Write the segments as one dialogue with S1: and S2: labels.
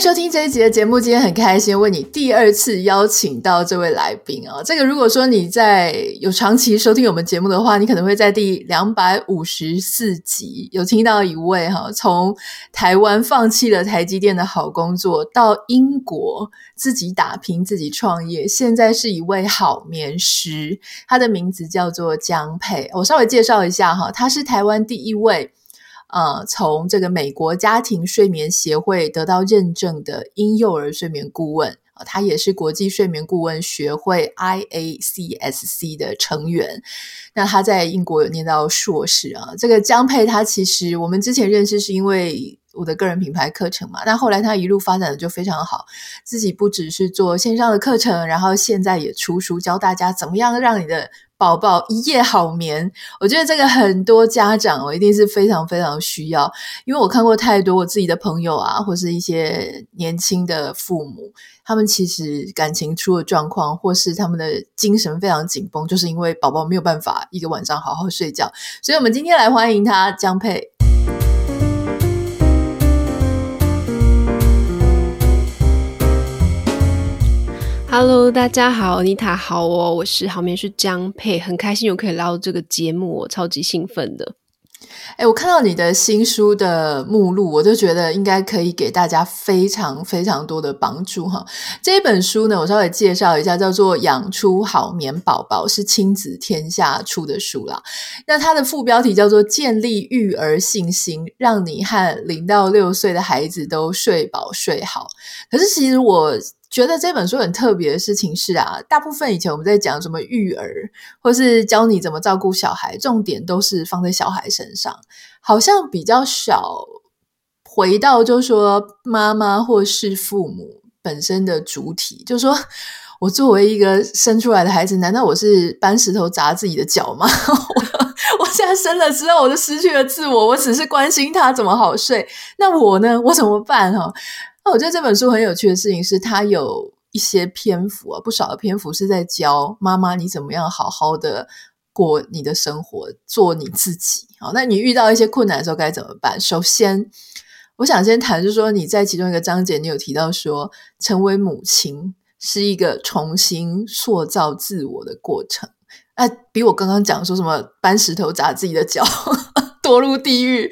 S1: 收听这一集的节目。今天很开心为你第二次邀请到这位来宾啊。这个如果说你在有长期收听我们节目的话，你可能会在第两百五十四集有听到一位哈，从台湾放弃了台积电的好工作，到英国自己打拼、自己创业，现在是一位好眠师。他的名字叫做江佩。我稍微介绍一下哈，他是台湾第一位。呃，从这个美国家庭睡眠协会得到认证的婴幼儿睡眠顾问啊，他也是国际睡眠顾问学会 IACSC 的成员。那他在英国有念到硕士啊。这个江佩，他其实我们之前认识是因为我的个人品牌课程嘛。那后来他一路发展的就非常好，自己不只是做线上的课程，然后现在也出书教大家怎么样让你的。宝宝一夜好眠，我觉得这个很多家长哦，一定是非常非常需要，因为我看过太多我自己的朋友啊，或是一些年轻的父母，他们其实感情出了状况，或是他们的精神非常紧绷，就是因为宝宝没有办法一个晚上好好睡觉，所以我们今天来欢迎他，江佩。
S2: Hello，大家好，妮塔好哦，我是好眠师江沛，很开心又可以来到这个节目，我超级兴奋的。
S1: 哎，我看到你的新书的目录，我就觉得应该可以给大家非常非常多的帮助哈。这本书呢，我稍微介绍一下，叫做《养出好眠宝宝》，是亲子天下出的书啦。那它的副标题叫做《建立育儿信心，让你和零到六岁的孩子都睡饱睡好》。可是其实我。觉得这本书很特别的事情是啊，大部分以前我们在讲什么育儿，或是教你怎么照顾小孩，重点都是放在小孩身上，好像比较少回到就是说妈妈或是父母本身的主体，就是说我作为一个生出来的孩子，难道我是搬石头砸自己的脚吗？我 我现在生了之后，我就失去了自我，我只是关心他怎么好睡，那我呢？我怎么办？哈。我觉得这本书很有趣的事情是，它有一些篇幅啊，不少的篇幅是在教妈妈你怎么样好好的过你的生活，做你自己。好，那你遇到一些困难的时候该怎么办？首先，我想先谈，就是说你在其中一个章节，你有提到说，成为母亲是一个重新塑造自我的过程。那比我刚刚讲说什么搬石头砸自己的脚。堕入地狱，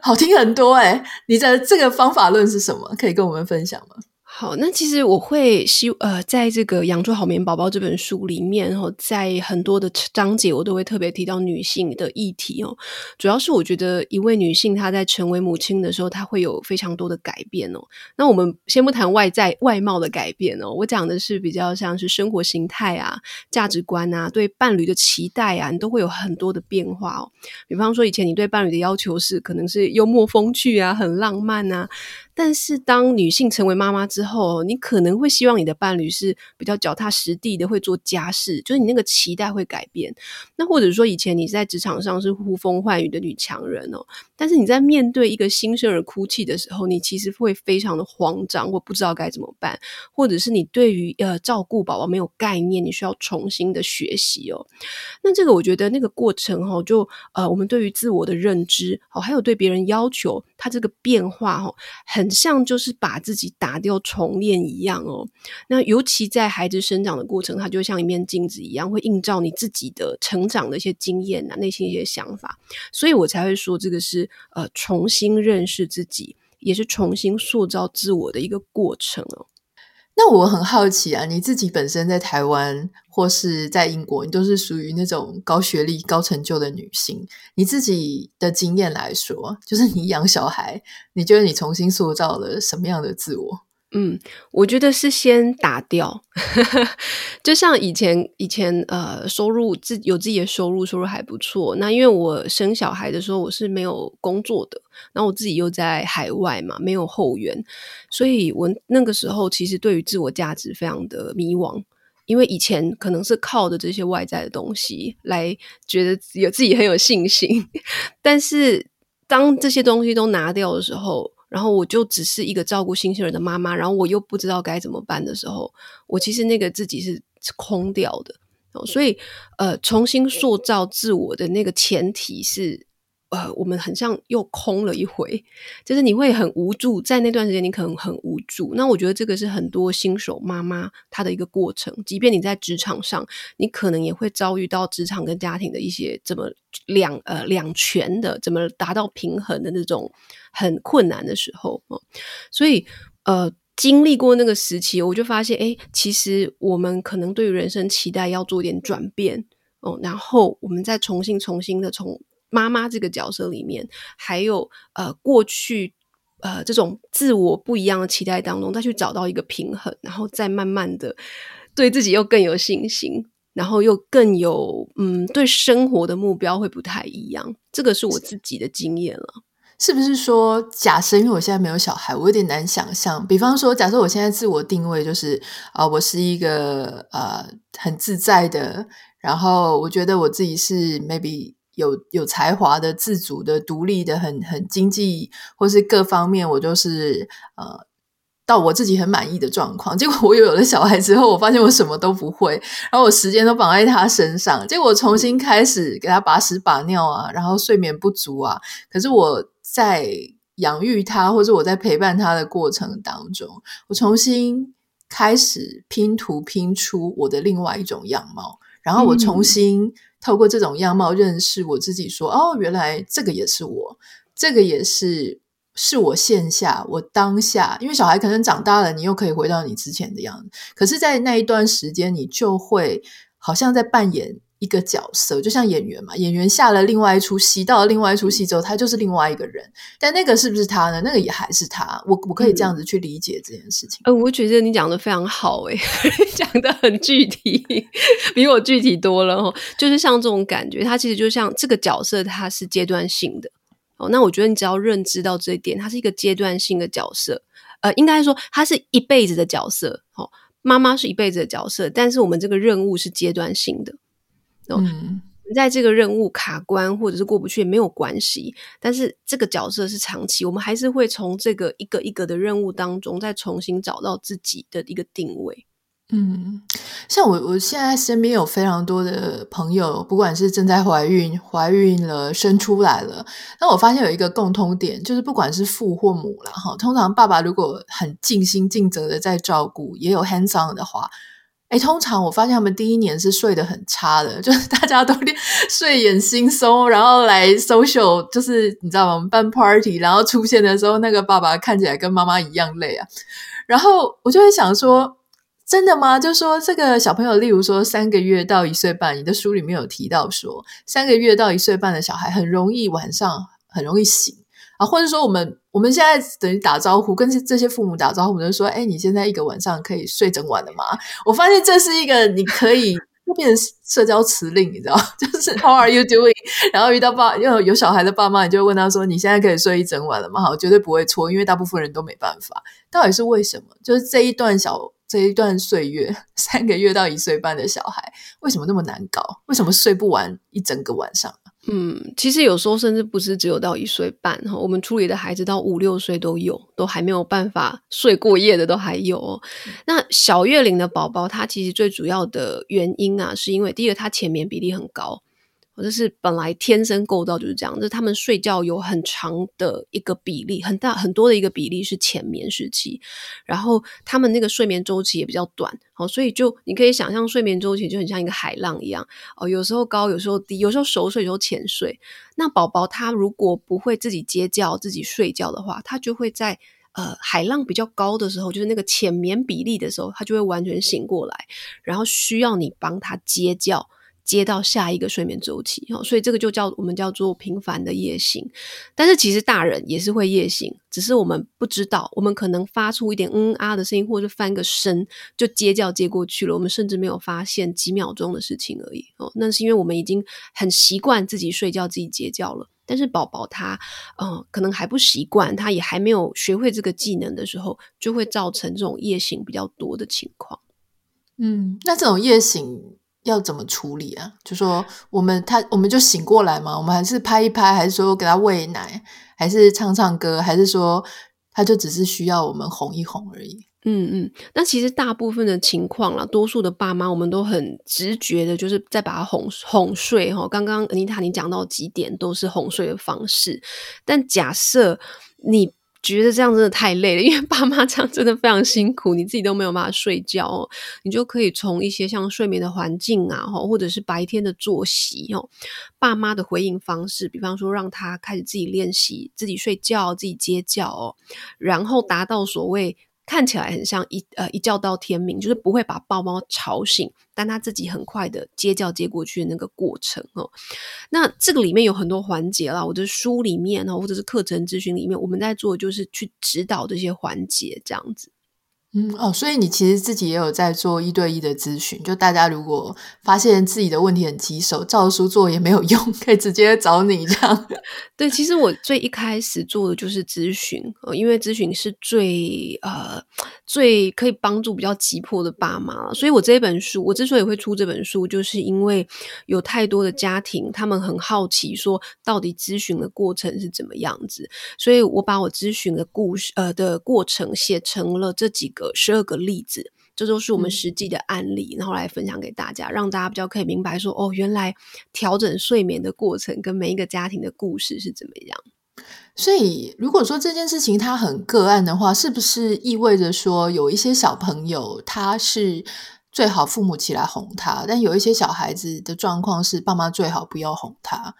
S1: 好听很多诶，你的这个方法论是什么？可以跟我们分享吗？
S2: 好，那其实我会希呃，在这个养出好眠宝宝这本书里面，然后在很多的章节，我都会特别提到女性的议题哦。主要是我觉得一位女性她在成为母亲的时候，她会有非常多的改变哦。那我们先不谈外在外貌的改变哦，我讲的是比较像是生活形态啊、价值观啊、对伴侣的期待啊，你都会有很多的变化哦。比方说，以前你对伴侣的要求是可能是幽默风趣啊、很浪漫啊。但是，当女性成为妈妈之后，你可能会希望你的伴侣是比较脚踏实地的，会做家事，就是你那个期待会改变。那或者说，以前你在职场上是呼风唤雨的女强人哦，但是你在面对一个新生儿哭泣的时候，你其实会非常的慌张，或不知道该怎么办，或者是你对于呃照顾宝宝没有概念，你需要重新的学习哦。那这个我觉得那个过程哈、哦，就呃我们对于自我的认知哦，还有对别人要求，它这个变化哈、哦，很。很像就是把自己打掉重练一样哦。那尤其在孩子生长的过程，它就像一面镜子一样，会映照你自己的成长的一些经验啊，内心一些想法。所以我才会说，这个是呃重新认识自己，也是重新塑造自我的一个过程哦。
S1: 那我很好奇啊，你自己本身在台湾或是在英国，你都是属于那种高学历、高成就的女性。你自己的经验来说，就是你养小孩，你觉得你重新塑造了什么样的自我？
S2: 嗯，我觉得是先打掉，就像以前以前呃，收入自有自己的收入，收入还不错。那因为我生小孩的时候我是没有工作的，然后我自己又在海外嘛，没有后援，所以我那个时候其实对于自我价值非常的迷惘，因为以前可能是靠着这些外在的东西来觉得有自己很有信心，但是当这些东西都拿掉的时候。然后我就只是一个照顾新生儿的妈妈，然后我又不知道该怎么办的时候，我其实那个自己是空掉的。所以，呃，重新塑造自我的那个前提是。呃，我们很像又空了一回，就是你会很无助，在那段时间你可能很无助。那我觉得这个是很多新手妈妈她的一个过程。即便你在职场上，你可能也会遭遇到职场跟家庭的一些怎么两呃两全的，怎么达到平衡的那种很困难的时候。哦所以呃，经历过那个时期，我就发现，哎，其实我们可能对于人生期待要做点转变哦，然后我们再重新重新的从。妈妈这个角色里面，还有呃过去呃这种自我不一样的期待当中，再去找到一个平衡，然后再慢慢的对自己又更有信心，然后又更有嗯对生活的目标会不太一样。这个是我自己的经验了。
S1: 是不是说，假设因为我现在没有小孩，我有点难想象。比方说，假设我现在自我定位就是啊、呃，我是一个呃很自在的，然后我觉得我自己是 maybe。有有才华的、自主的、独立的、很很经济或是各方面，我就是呃，到我自己很满意的状况。结果我有了小孩之后，我发现我什么都不会，然后我时间都绑在他身上。结果我重新开始给他把屎把尿啊，然后睡眠不足啊。可是我在养育他，或者我在陪伴他的过程当中，我重新开始拼图拼出我的另外一种样貌，然后我重新。透过这种样貌认识我自己说，说哦，原来这个也是我，这个也是是我线下我当下。因为小孩可能长大了，你又可以回到你之前的样子。可是，在那一段时间，你就会好像在扮演一个角色，就像演员嘛，演员下了另外一出戏，到了另外一出戏之后，他就是另外一个人。但那个是不是他呢？那个也还是他。我我可以这样子去理解这件事情。
S2: 呃、嗯，我觉得你讲的非常好，诶 讲的很具体，比我具体多了哦。就是像这种感觉，它其实就像这个角色，它是阶段性的哦。那我觉得你只要认知到这一点，它是一个阶段性的角色。呃，应该说它是一辈子的角色。哦，妈妈是一辈子的角色，但是我们这个任务是阶段性的。嗯，在这个任务卡关或者是过不去也没有关系，但是这个角色是长期，我们还是会从这个一个一个的任务当中再重新找到自己的一个定位。
S1: 嗯，像我我现在身边有非常多的朋友，不管是正在怀孕、怀孕了、生出来了，那我发现有一个共通点，就是不管是父或母啦，哈，通常爸爸如果很尽心尽责的在照顾，也有 hands on 的话。哎，通常我发现他们第一年是睡得很差的，就是大家都睡眼惺忪，然后来 social，就是你知道吗？我们办 party，然后出现的时候，那个爸爸看起来跟妈妈一样累啊。然后我就会想说，真的吗？就说这个小朋友，例如说三个月到一岁半，你的书里面有提到说，三个月到一岁半的小孩很容易晚上很容易醒。或者说，我们我们现在等于打招呼，跟这些父母打招呼，我们就说：“哎，你现在一个晚上可以睡整晚了吗？”我发现这是一个你可以变成社交辞令，你知道，就是 “How are you doing？” 然后遇到爸有有小孩的爸妈，你就会问他说：“你现在可以睡一整晚了吗？”好，绝对不会错，因为大部分人都没办法。到底是为什么？就是这一段小这一段岁月，三个月到一岁半的小孩，为什么那么难搞？为什么睡不完一整个晚上？
S2: 嗯，其实有时候甚至不是只有到一岁半哈，我们处理的孩子到五六岁都有，都还没有办法睡过夜的都还有哦。那小月龄的宝宝，他其实最主要的原因啊，是因为第一个他浅眠比例很高。或者是本来天生构造就是这样，就是他们睡觉有很长的一个比例，很大很多的一个比例是浅眠时期，然后他们那个睡眠周期也比较短，好，所以就你可以想象睡眠周期就很像一个海浪一样，哦，有时候高，有时候低，有时候熟睡，有时候浅睡。那宝宝他如果不会自己接觉、自己睡觉的话，他就会在呃海浪比较高的时候，就是那个浅眠比例的时候，他就会完全醒过来，然后需要你帮他接觉。接到下一个睡眠周期，所以这个就叫我们叫做频繁的夜醒。但是其实大人也是会夜醒，只是我们不知道，我们可能发出一点嗯啊的声音，或者翻个身就接觉接过去了，我们甚至没有发现几秒钟的事情而已。哦，那是因为我们已经很习惯自己睡觉、自己接觉了。但是宝宝他，嗯，可能还不习惯，他也还没有学会这个技能的时候，就会造成这种夜醒比较多的情况。
S1: 嗯，那这种夜醒。要怎么处理啊？就说我们他我们就醒过来嘛？我们还是拍一拍，还是说给他喂奶，还是唱唱歌，还是说他就只是需要我们哄一哄而已。
S2: 嗯嗯，那其实大部分的情况啦，多数的爸妈我们都很直觉的，就是在把他哄哄睡哈。刚刚 Anita 你讲到几点都是哄睡的方式，但假设你觉得这样真的太累了，因为爸妈这样真的非常辛苦，你自己都没有办法睡觉哦，你就可以从一些像睡眠的环境啊，或者是白天的作息哦，爸妈的回应方式，比方说让他开始自己练习自己睡觉、自己接觉哦，然后达到所谓。看起来很像一呃一觉到天明，就是不会把豹猫吵醒，但它自己很快的接觉接过去的那个过程哦。那这个里面有很多环节啦，我的书里面呢或者是课程咨询里面，我们在做就是去指导这些环节这样子。
S1: 嗯哦，所以你其实自己也有在做一对一的咨询，就大家如果发现自己的问题很棘手，照书做也没有用，可以直接找你这样。
S2: 对，其实我最一开始做的就是咨询，呃，因为咨询是最呃最可以帮助比较急迫的爸妈，所以我这本书，我之所以会出这本书，就是因为有太多的家庭，他们很好奇说到底咨询的过程是怎么样子，所以我把我咨询的故事呃的过程写成了这几个。十二个例子，这都是我们实际的案例，嗯、然后来分享给大家，让大家比较可以明白说，哦，原来调整睡眠的过程跟每一个家庭的故事是怎么样。
S1: 所以，如果说这件事情它很个案的话，是不是意味着说，有一些小朋友他是最好父母起来哄他，但有一些小孩子的状况是爸妈最好不要哄他，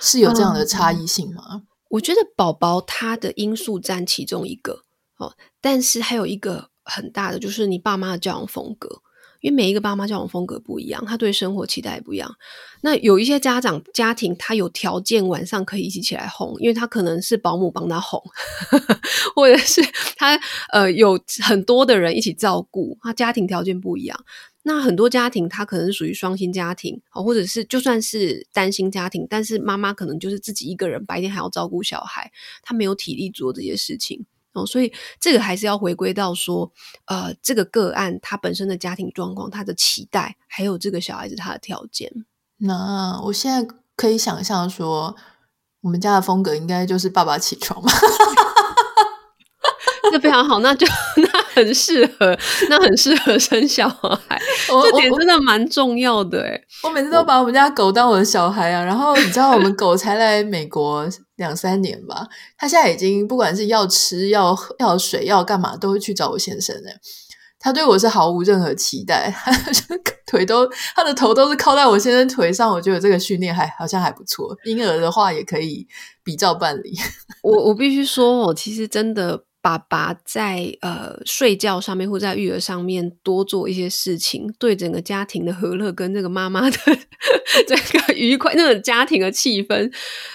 S1: 是有这样的差异性吗？
S2: 嗯、我觉得宝宝他的因素占其中一个哦，但是还有一个。很大的就是你爸妈的教养风格，因为每一个爸妈教养风格不一样，他对生活期待不一样。那有一些家长家庭，他有条件晚上可以一起起来哄，因为他可能是保姆帮他哄，或者是他呃有很多的人一起照顾，他家庭条件不一样。那很多家庭他可能是属于双薪家庭，或者是就算是单薪家庭，但是妈妈可能就是自己一个人，白天还要照顾小孩，他没有体力做这些事情。哦，所以这个还是要回归到说，呃，这个个案他本身的家庭状况、他的期待，还有这个小孩子他的条件。
S1: 那我现在可以想象说，我们家的风格应该就是爸爸起床嘛。
S2: 这非常好，那就 那很适合，那很适合生小孩。
S1: 我
S2: 这点真的蛮重要的诶
S1: 我，我每次都把我们家狗当我的小孩啊。然后你知道，我们狗才来美国两三年吧，它现在已经不管是要吃、要喝、要水、要干嘛，都会去找我先生诶。他对我是毫无任何期待，他腿都他的头都是靠在我先生腿上。我觉得这个训练还好像还不错。婴儿的话也可以比照办理。
S2: 我我必须说，我其实真的。爸爸在呃睡觉上面或在育儿上面多做一些事情，对整个家庭的和乐跟这个妈妈的 这个愉快，那个家庭的气氛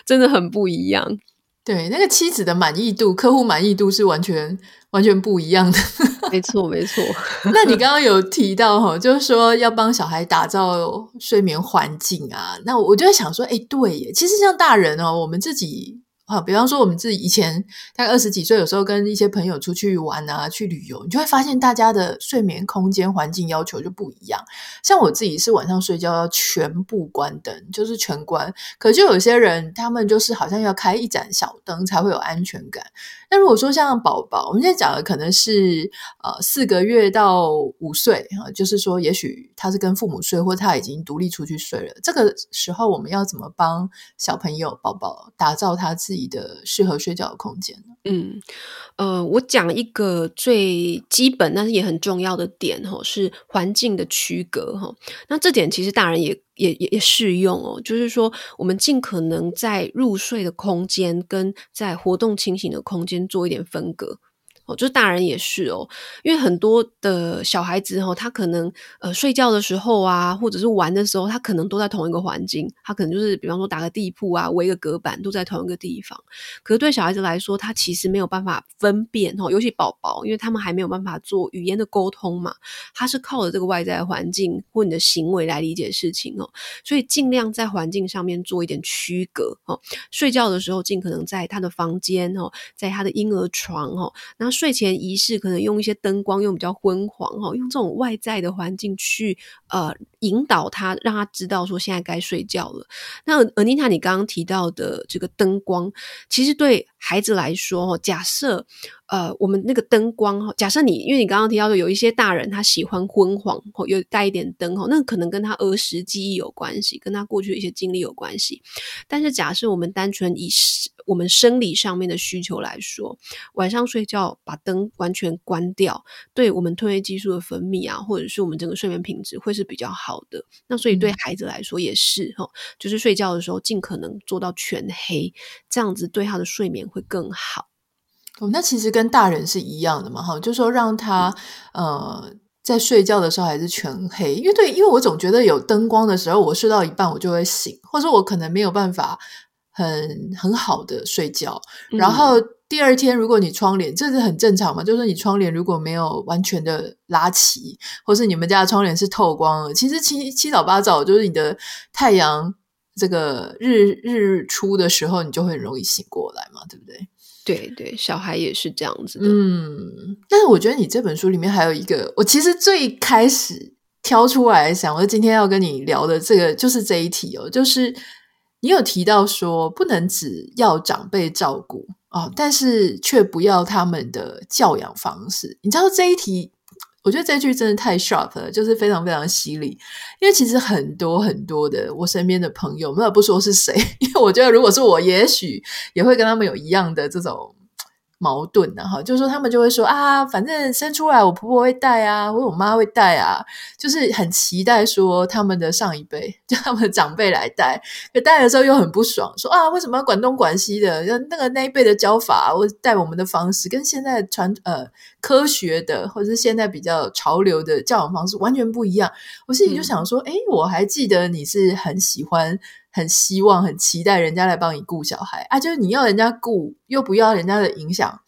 S2: 真的很不一样。
S1: 对，那个妻子的满意度、客户满意度是完全完全不一样的。
S2: 没错，没错。
S1: 那你刚刚有提到哈，就是说要帮小孩打造睡眠环境啊，那我就在想说，哎，对耶，其实像大人哦，我们自己。好，比方说我们自己以前大概二十几岁，有时候跟一些朋友出去玩啊，去旅游，你就会发现大家的睡眠空间环境要求就不一样。像我自己是晚上睡觉要全部关灯，就是全关。可就有些人，他们就是好像要开一盏小灯才会有安全感。那如果说像宝宝，我们现在讲的可能是呃四个月到五岁啊，就是说也许他是跟父母睡，或他已经独立出去睡了。这个时候我们要怎么帮小朋友宝宝打造他自己你的适合睡觉的空间呢？
S2: 嗯，呃，我讲一个最基本但是也很重要的点哈，是环境的区隔哈。那这点其实大人也。也也也适用哦，就是说，我们尽可能在入睡的空间跟在活动清醒的空间做一点分隔。哦，就是大人也是哦，因为很多的小孩子哈，他可能呃睡觉的时候啊，或者是玩的时候，他可能都在同一个环境，他可能就是比方说打个地铺啊，围个隔板，都在同一个地方。可是对小孩子来说，他其实没有办法分辨哦，尤其宝宝，因为他们还没有办法做语言的沟通嘛，他是靠着这个外在环境或你的行为来理解事情哦，所以尽量在环境上面做一点区隔哦。睡觉的时候，尽可能在他的房间哦，在他的婴儿床哦，那。睡前仪式可能用一些灯光，用比较昏黄哈，用这种外在的环境去呃引导他，让他知道说现在该睡觉了。那尔妮塔你刚刚提到的这个灯光，其实对孩子来说，假设呃我们那个灯光，哈假设你因为你刚刚提到的有一些大人他喜欢昏黄，有带一点灯哈，那可能跟他儿时记忆有关系，跟他过去的一些经历有关系。但是假设我们单纯以我们生理上面的需求来说，晚上睡觉把灯完全关掉，对我们褪黑激素的分泌啊，或者是我们整个睡眠品质会是比较好的。那所以对孩子来说也是哈、嗯，就是睡觉的时候尽可能做到全黑，这样子对他的睡眠会更好。
S1: 哦，那其实跟大人是一样的嘛，哈，就是说让他、嗯、呃在睡觉的时候还是全黑，因为对，因为我总觉得有灯光的时候，我睡到一半我就会醒，或者说我可能没有办法。很很好的睡觉，然后第二天如果你窗帘，这是很正常嘛，就是你窗帘如果没有完全的拉齐，或是你们家的窗帘是透光的，其实七七早八早就是你的太阳这个日日出的时候，你就会很容易醒过来嘛，对不对？
S2: 对对，小孩也是这样子的。
S1: 嗯，但是我觉得你这本书里面还有一个，我其实最开始挑出来想，我今天要跟你聊的这个就是这一题哦，就是。你有提到说不能只要长辈照顾哦，但是却不要他们的教养方式。你知道这一题，我觉得这句真的太 sharp 了，就是非常非常犀利。因为其实很多很多的我身边的朋友，没有不说是谁，因为我觉得如果是我，也许也会跟他们有一样的这种。矛盾的哈，就是说他们就会说啊，反正生出来我婆婆会带啊，或者我妈会带啊，就是很期待说他们的上一辈，就他们的长辈来带，可带的时候又很不爽，说啊，为什么要管东管西的？那个那一辈的教法或带我们的方式，跟现在传呃科学的或者是现在比较潮流的教养方式完全不一样。我心里就想说，诶、嗯、我还记得你是很喜欢。很希望、很期待人家来帮你顾小孩啊，就是你要人家顾，又不要人家的影响。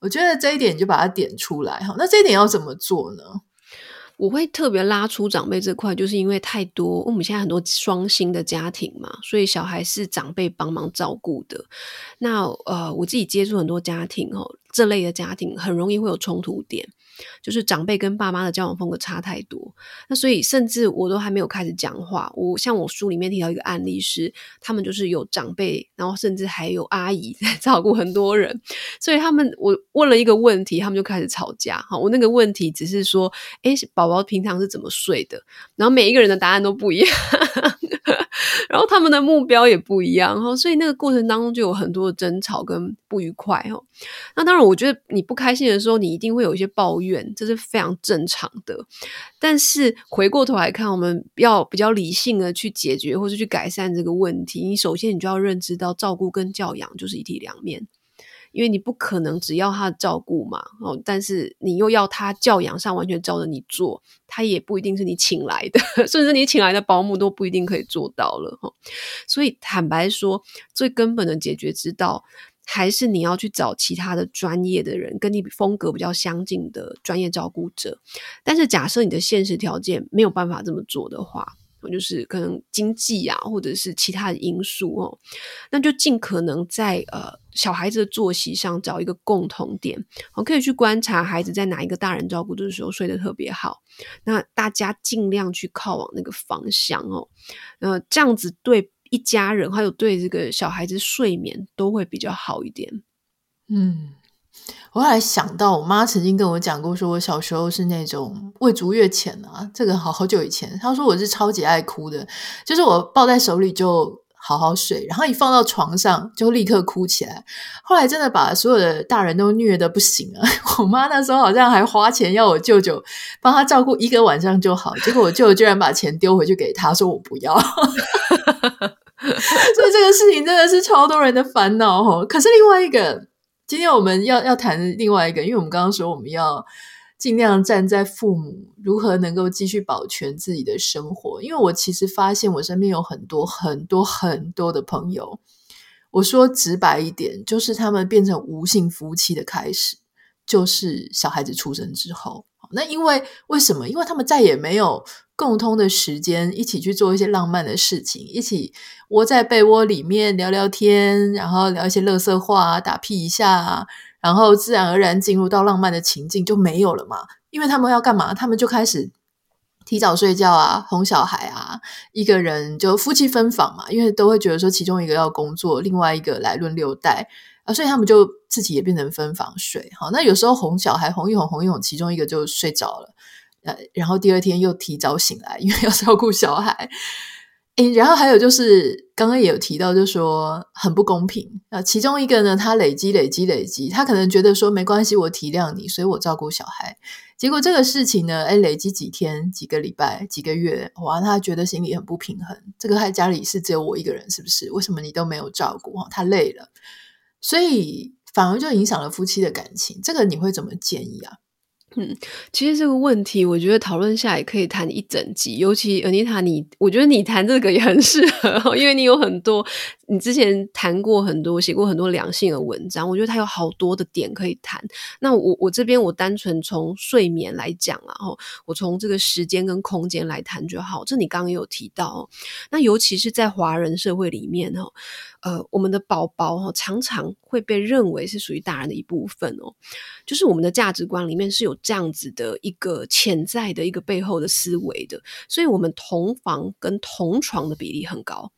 S1: 我觉得这一点就把它点出来哈。那这一点要怎么做呢？
S2: 我会特别拉出长辈这块，就是因为太多我们现在很多双薪的家庭嘛，所以小孩是长辈帮忙照顾的。那呃，我自己接触很多家庭哦，这类的家庭很容易会有冲突点。就是长辈跟爸妈的交往风格差太多，那所以甚至我都还没有开始讲话，我像我书里面提到一个案例是，他们就是有长辈，然后甚至还有阿姨 在照顾很多人，所以他们我问了一个问题，他们就开始吵架。哈，我那个问题只是说，诶，宝宝平常是怎么睡的？然后每一个人的答案都不一样。然后他们的目标也不一样哈，所以那个过程当中就有很多的争吵跟不愉快哈。那当然，我觉得你不开心的时候，你一定会有一些抱怨，这是非常正常的。但是回过头来看，我们要比较理性的去解决或是去改善这个问题。你首先你就要认知到，照顾跟教养就是一体两面。因为你不可能只要他照顾嘛，哦，但是你又要他教养上完全照着你做，他也不一定是你请来的，甚至你请来的保姆都不一定可以做到了哈。所以坦白说，最根本的解决之道，还是你要去找其他的专业的人，跟你风格比较相近的专业照顾者。但是假设你的现实条件没有办法这么做的话，就是可能经济啊，或者是其他的因素哦，那就尽可能在呃小孩子的作息上找一个共同点，我可以去观察孩子在哪一个大人照顾的时候睡得特别好，那大家尽量去靠往那个方向哦，呃，这样子对一家人还有对这个小孩子睡眠都会比较好一点，
S1: 嗯。我后来想到，我妈曾经跟我讲过，说我小时候是那种未足月浅啊，这个好好久以前。她说我是超级爱哭的，就是我抱在手里就好好睡，然后一放到床上就立刻哭起来。后来真的把所有的大人都虐得不行了。我妈那时候好像还花钱要我舅舅帮她照顾一个晚上就好，结果我舅舅居然把钱丢回去给她，说我不要。所以这个事情真的是超多人的烦恼哦。可是另外一个。今天我们要要谈另外一个，因为我们刚刚说我们要尽量站在父母如何能够继续保全自己的生活。因为我其实发现我身边有很多很多很多的朋友，我说直白一点，就是他们变成无性夫妻的开始，就是小孩子出生之后。那因为为什么？因为他们再也没有。共通的时间，一起去做一些浪漫的事情，一起窝在被窝里面聊聊天，然后聊一些乐色话，打屁一下，然后自然而然进入到浪漫的情境就没有了嘛，因为他们要干嘛？他们就开始提早睡觉啊，哄小孩啊，一个人就夫妻分房嘛，因为都会觉得说其中一个要工作，另外一个来轮流带啊，所以他们就自己也变成分房睡。好，那有时候哄小孩哄一哄哄一哄，其中一个就睡着了，呃，然后第二天又提早醒来，因为要照顾小孩。诶，然后还有就是，刚刚也有提到，就说很不公平啊。其中一个呢，他累积、累积、累积，他可能觉得说没关系，我体谅你，所以我照顾小孩。结果这个事情呢，诶，累积几天、几个礼拜、几个月，哇，他觉得心里很不平衡。这个他家里是只有我一个人，是不是？为什么你都没有照顾？他累了，所以反而就影响了夫妻的感情。这个你会怎么建议啊？
S2: 嗯，其实这个问题，我觉得讨论下也可以谈一整集。尤其厄尼塔你我觉得你谈这个也很适合，因为你有很多，你之前谈过很多，写过很多良性的文章，我觉得它有好多的点可以谈。那我我这边我单纯从睡眠来讲，然后我从这个时间跟空间来谈就好。这你刚刚有提到，那尤其是在华人社会里面哦，呃，我们的宝宝哦，常常会被认为是属于大人的一部分哦，就是我们的价值观里面是有。这样子的一个潜在的一个背后的思维的，所以我们同房跟同床的比例很高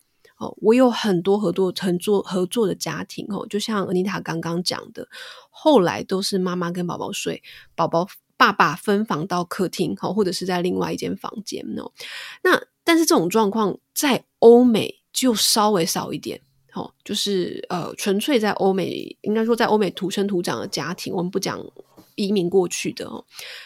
S2: 我有很多合作合作合作的家庭哦，就像 Anita 刚刚讲的，后来都是妈妈跟宝宝睡，宝宝爸爸分房到客厅哦，或者是在另外一间房间哦。那但是这种状况在欧美就稍微少一点哦，就是呃，纯粹在欧美，应该说在欧美土生土长的家庭，我们不讲。移民过去的哦，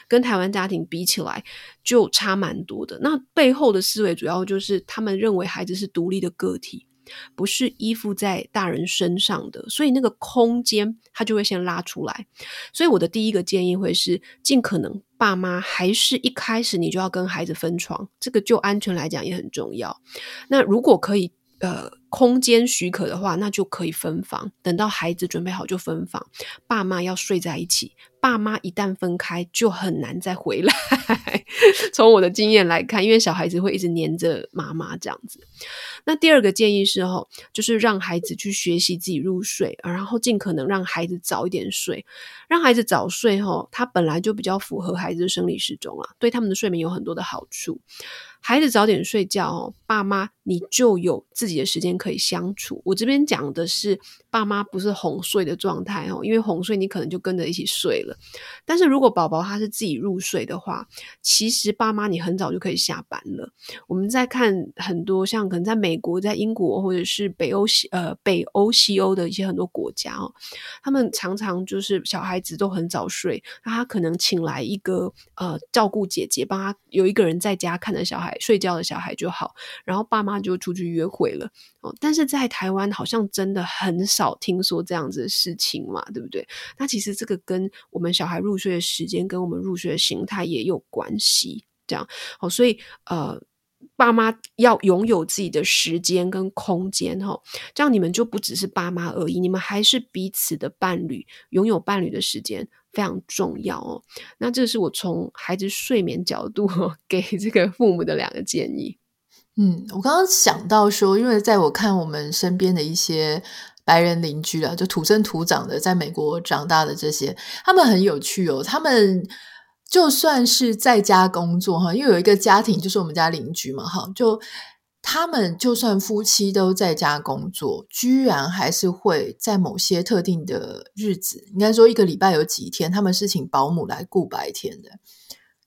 S2: 跟台湾家庭比起来就差蛮多的。那背后的思维主要就是他们认为孩子是独立的个体，不是依附在大人身上的，所以那个空间他就会先拉出来。所以我的第一个建议会是，尽可能爸妈还是一开始你就要跟孩子分床，这个就安全来讲也很重要。那如果可以。呃，空间许可的话，那就可以分房。等到孩子准备好就分房，爸妈要睡在一起。爸妈一旦分开，就很难再回来。从我的经验来看，因为小孩子会一直黏着妈妈这样子。那第二个建议是齁，就是让孩子去学习自己入睡，然后尽可能让孩子早一点睡。让孩子早睡齁，他本来就比较符合孩子的生理时钟啊，对他们的睡眠有很多的好处。孩子早点睡觉哦，爸妈你就有自己的时间可以相处。我这边讲的是爸妈不是哄睡的状态哦，因为哄睡你可能就跟着一起睡了。但是如果宝宝他是自己入睡的话，其实爸妈你很早就可以下班了。我们在看很多像可能在美国、在英国或者是北欧西呃北欧西欧的一些很多国家哦，他们常常就是小孩子都很早睡，那他可能请来一个呃照顾姐姐帮他，有一个人在家看着小孩。睡觉的小孩就好，然后爸妈就出去约会了哦。但是在台湾好像真的很少听说这样子的事情嘛，对不对？那其实这个跟我们小孩入睡的时间跟我们入睡的形态也有关系，这样哦。所以呃，爸妈要拥有自己的时间跟空间哈，这样你们就不只是爸妈而已，你们还是彼此的伴侣，拥有伴侣的时间。非常重要哦。那这是我从孩子睡眠角度 给这个父母的两个建议。
S1: 嗯，我刚刚想到说，因为在我看我们身边的一些白人邻居啊，就土生土长的在美国长大的这些，他们很有趣哦。他们就算是在家工作哈，因为有一个家庭就是我们家邻居嘛哈，就。他们就算夫妻都在家工作，居然还是会在某些特定的日子，应该说一个礼拜有几天，他们是请保姆来顾白天的。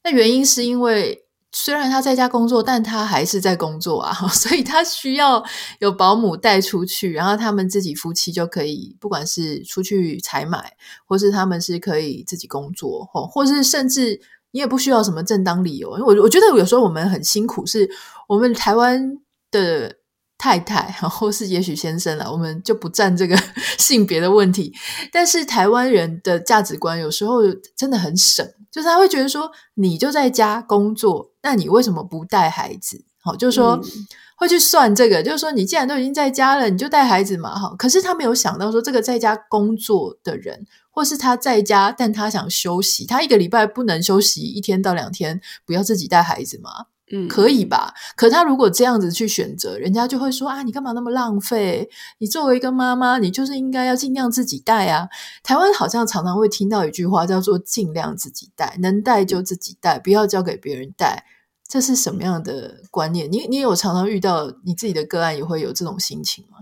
S1: 那原因是因为虽然他在家工作，但他还是在工作啊，所以他需要有保姆带出去，然后他们自己夫妻就可以，不管是出去采买，或是他们是可以自己工作，或或是甚至你也不需要什么正当理由。因为我我觉得有时候我们很辛苦，是我们台湾。的太太，或是也许先生了，我们就不占这个 性别的问题。但是台湾人的价值观有时候真的很省，就是他会觉得说，你就在家工作，那你为什么不带孩子？好，就是说会去算这个，就是说你既然都已经在家了，你就带孩子嘛。哈，可是他没有想到说，这个在家工作的人，或是他在家，但他想休息，他一个礼拜不能休息一天到两天，不要自己带孩子嘛。嗯，可以吧？可他如果这样子去选择，人家就会说啊，你干嘛那么浪费？你作为一个妈妈，你就是应该要尽量自己带啊。台湾好像常常会听到一句话叫做“尽量自己带”，能带就自己带，不要交给别人带。这是什么样的观念？你你有常常遇到你自己的个案也会有这种心情吗？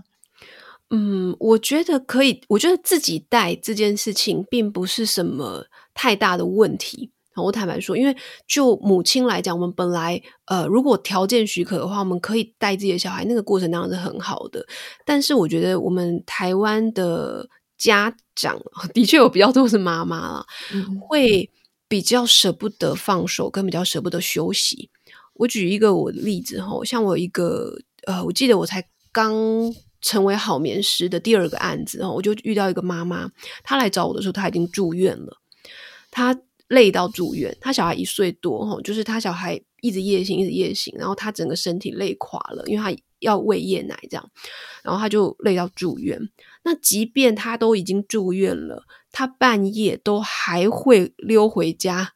S2: 嗯，我觉得可以。我觉得自己带这件事情并不是什么太大的问题。我坦白说，因为就母亲来讲，我们本来呃，如果条件许可的话，我们可以带自己的小孩，那个过程当然是很好的。但是我觉得我们台湾的家长的确有比较多是妈妈啦，嗯、会比较舍不得放手，跟比较舍不得休息。我举一个我的例子哈，像我一个呃，我记得我才刚成为好眠师的第二个案子哈，我就遇到一个妈妈，她来找我的时候，她已经住院了，她。累到住院，他小孩一岁多，就是他小孩一直夜醒，一直夜醒，然后他整个身体累垮了，因为他要喂夜奶这样，然后他就累到住院。那即便他都已经住院了，他半夜都还会溜回家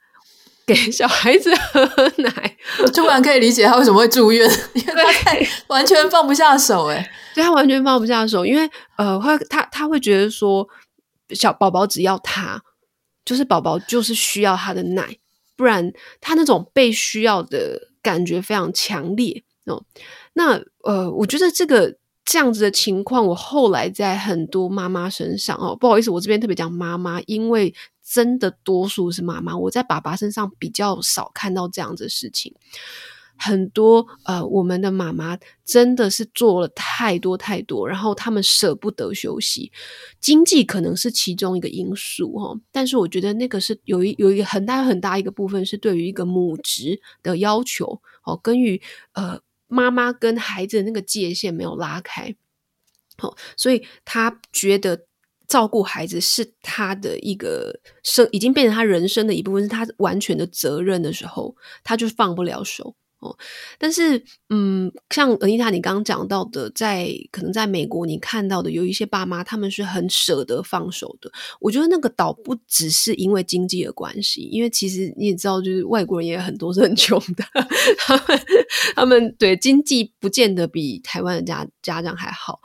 S2: 给小孩子喝奶。
S1: 我突然可以理解他为什么会住院，因为他完全放不下手，诶
S2: 对，他完全放不下手，因为呃，他他他会觉得说，小宝宝只要他。就是宝宝就是需要他的奶，不然他那种被需要的感觉非常强烈哦。那呃，我觉得这个这样子的情况，我后来在很多妈妈身上哦，不好意思，我这边特别讲妈妈，因为真的多数是妈妈，我在爸爸身上比较少看到这样子的事情。很多呃，我们的妈妈真的是做了太多太多，然后他们舍不得休息，经济可能是其中一个因素哈，但是我觉得那个是有一有一个很大很大一个部分是对于一个母职的要求哦，跟于呃妈妈跟孩子那个界限没有拉开，好，所以他觉得照顾孩子是他的一个生，已经变成他人生的一部分，是他完全的责任的时候，他就放不了手。但是，嗯，像 Anita 你刚刚讲到的，在可能在美国你看到的有一些爸妈，他们是很舍得放手的。我觉得那个倒不只是因为经济的关系，因为其实你也知道，就是外国人也很多是很穷的，他们他们对经济不见得比台湾的家家长还好，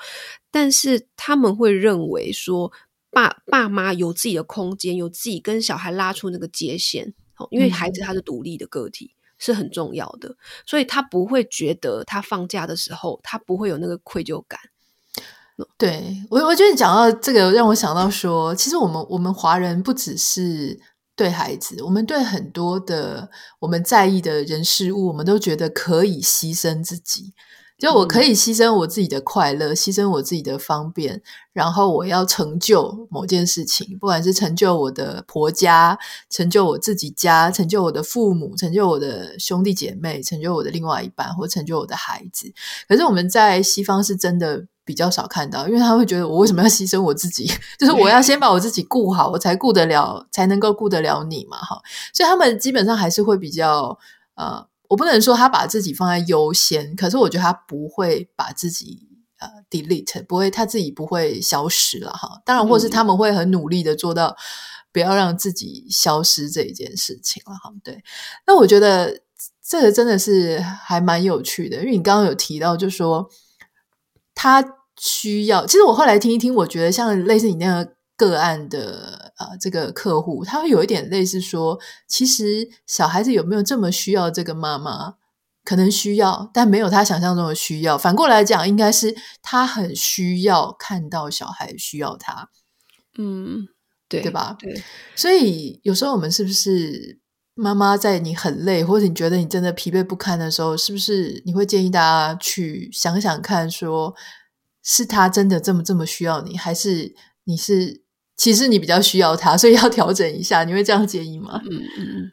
S2: 但是他们会认为说爸爸妈有自己的空间，有自己跟小孩拉出那个界限，因为孩子他是独立的个体。是很重要的，所以他不会觉得他放假的时候，他不会有那个愧疚感。
S1: 对，我，我觉得你讲到这个，让我想到说，其实我们我们华人不只是对孩子，我们对很多的我们在意的人事物，我们都觉得可以牺牲自己。就我可以牺牲我自己的快乐，牺牲我自己的方便，然后我要成就某件事情，不管是成就我的婆家，成就我自己家，成就我的父母，成就我的兄弟姐妹，成就我的另外一半，或成就我的孩子。可是我们在西方是真的比较少看到，因为他会觉得我为什么要牺牲我自己？就是我要先把我自己顾好，我才顾得了，才能够顾得了你嘛，哈。所以他们基本上还是会比较呃。我不能说他把自己放在优先，可是我觉得他不会把自己呃 delete，不会他自己不会消失了哈。当然，或是他们会很努力的做到不要让自己消失这一件事情了哈。对，那我觉得这个真的是还蛮有趣的，因为你刚刚有提到，就是说他需要，其实我后来听一听，我觉得像类似你那样。个案的啊、呃，这个客户他会有一点类似说，其实小孩子有没有这么需要这个妈妈？可能需要，但没有他想象中的需要。反过来讲，应该是他很需要看到小孩需要他。嗯，对，对吧？对。所以有时候我们是不是妈妈在你很累，或者你觉得你真的疲惫不堪的时候，是不是你会建议大家去想想看说，说是他真的这么这么需要你，还是你是？其实你比较需要他，所以要调整一下。你会这样建议吗？
S2: 嗯嗯嗯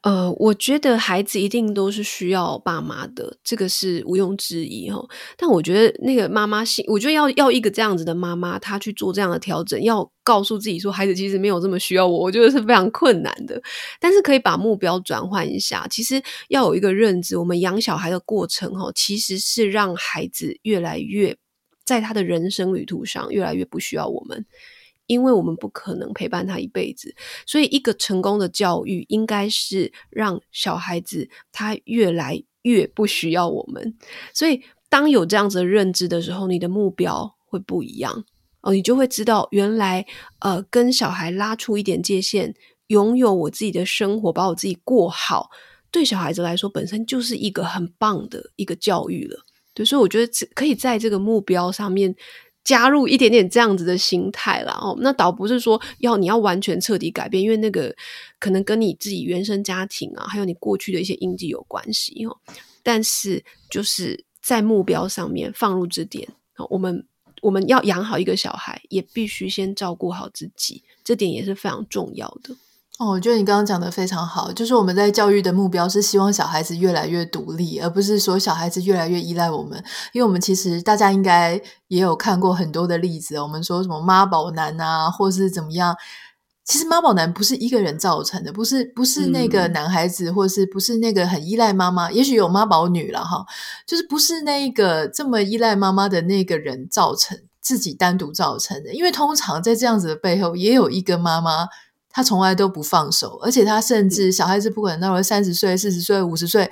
S2: 呃，我觉得孩子一定都是需要爸妈的，这个是毋庸置疑哈。但我觉得那个妈妈心，我觉得要要一个这样子的妈妈，她去做这样的调整，要告诉自己说，孩子其实没有这么需要我，我觉得是非常困难的。但是可以把目标转换一下，其实要有一个认知，我们养小孩的过程哈，其实是让孩子越来越在他的人生旅途上越来越不需要我们。因为我们不可能陪伴他一辈子，所以一个成功的教育应该是让小孩子他越来越不需要我们。所以，当有这样子的认知的时候，你的目标会不一样哦，你就会知道，原来呃，跟小孩拉出一点界限，拥有我自己的生活，把我自己过好，对小孩子来说，本身就是一个很棒的一个教育了。对，所以我觉得可以在这个目标上面加入一点点这样子的心态啦。哦。那倒不是说要你要完全彻底改变，因为那个可能跟你自己原生家庭啊，还有你过去的一些印记有关系哦。但是就是在目标上面放入这点，我们我们要养好一个小孩，也必须先照顾好自己，这点也是非常重要的。
S1: 哦，我觉得你刚刚讲的非常好，就是我们在教育的目标是希望小孩子越来越独立，而不是说小孩子越来越依赖我们。因为我们其实大家应该也有看过很多的例子，我们说什么妈宝男啊，或是怎么样。其实妈宝男不是一个人造成的，不是不是那个男孩子，嗯、或是不是那个很依赖妈妈，也许有妈宝女了哈，就是不是那个这么依赖妈妈的那个人造成自己单独造成的。因为通常在这样子的背后，也有一个妈妈。他从来都不放手，而且他甚至小孩子不管到了三十岁、四十岁、五十岁，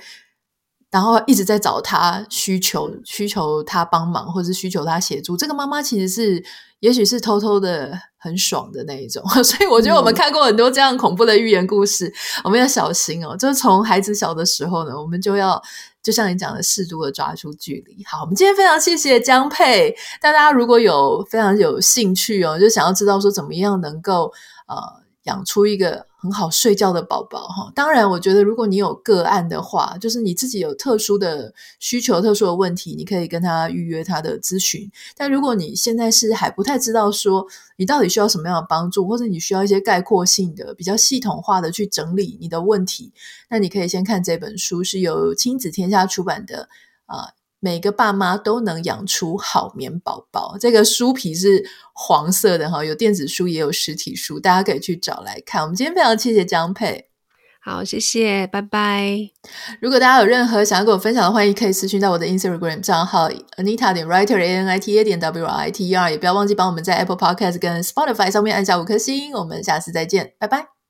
S1: 然后一直在找他需求，需求他帮忙，或者是需求他协助。这个妈妈其实是，也许是偷偷的很爽的那一种。所以我觉得我们看过很多这样恐怖的寓言故事，嗯、我们要小心哦。就是从孩子小的时候呢，我们就要就像你讲的，适度的抓出距离。好，我们今天非常谢谢江佩。大家如果有非常有兴趣哦，就想要知道说怎么样能够呃。养出一个很好睡觉的宝宝哈，当然，我觉得如果你有个案的话，就是你自己有特殊的需求、特殊的问题，你可以跟他预约他的咨询。但如果你现在是还不太知道说你到底需要什么样的帮助，或者你需要一些概括性的、比较系统化的去整理你的问题，那你可以先看这本书，是由亲子天下出版的啊。每个爸妈都能养出好眠宝宝。这个书皮是黄色的哈，有电子书也有实体书，大家可以去找来看。我们今天非常谢谢江佩，
S2: 好，谢谢，拜拜。
S1: 如果大家有任何想要跟我分享的，欢迎可以私讯到我的 Instagram 账号 Anita 点 Writer A N I T A 点 W I T E R，也不要忘记帮我们在 Apple Podcast 跟 Spotify 上面按下五颗星。我们下次再见，拜拜。